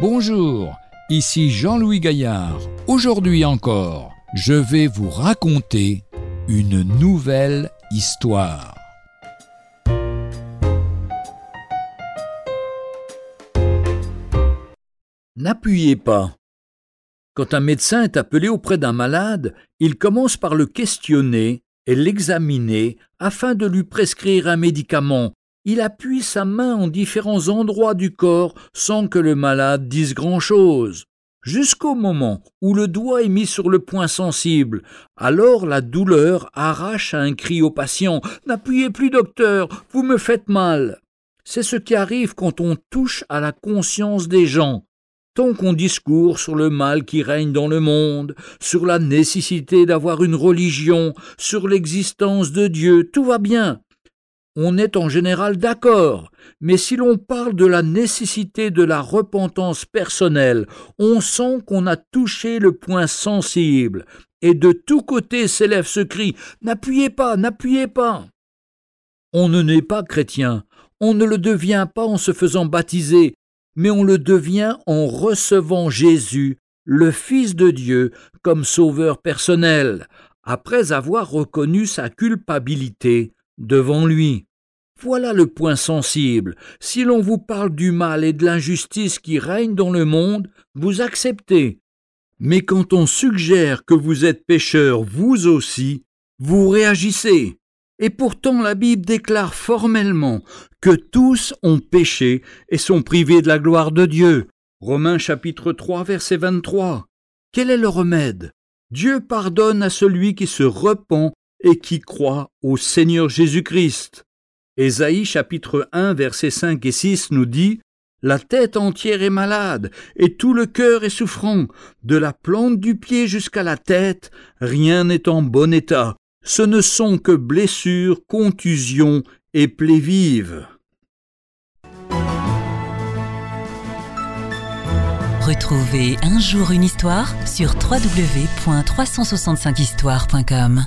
Bonjour, ici Jean-Louis Gaillard. Aujourd'hui encore, je vais vous raconter une nouvelle histoire. N'appuyez pas. Quand un médecin est appelé auprès d'un malade, il commence par le questionner et l'examiner afin de lui prescrire un médicament. Il appuie sa main en différents endroits du corps sans que le malade dise grand-chose. Jusqu'au moment où le doigt est mis sur le point sensible, alors la douleur arrache un cri au patient. N'appuyez plus, docteur, vous me faites mal. C'est ce qui arrive quand on touche à la conscience des gens tant qu'on discourt sur le mal qui règne dans le monde, sur la nécessité d'avoir une religion, sur l'existence de Dieu, tout va bien. On est en général d'accord, mais si l'on parle de la nécessité de la repentance personnelle, on sent qu'on a touché le point sensible, et de tous côtés s'élève ce cri N'appuyez pas, n'appuyez pas. On ne naît pas chrétien, on ne le devient pas en se faisant baptiser, mais on le devient en recevant Jésus, le Fils de Dieu, comme sauveur personnel, après avoir reconnu sa culpabilité devant lui. Voilà le point sensible. Si l'on vous parle du mal et de l'injustice qui règnent dans le monde, vous acceptez. Mais quand on suggère que vous êtes pécheur vous aussi, vous réagissez. Et pourtant la Bible déclare formellement que tous ont péché et sont privés de la gloire de Dieu. Romains chapitre 3 verset 23. Quel est le remède? Dieu pardonne à celui qui se repent et qui croit au Seigneur Jésus-Christ. Ésaïe chapitre 1 verset 5 et 6 nous dit La tête entière est malade et tout le cœur est souffrant, de la plante du pied jusqu'à la tête, rien n'est en bon état ce ne sont que blessures, contusions et plaies vives. Retrouvez un jour une histoire sur www.365histoire.com.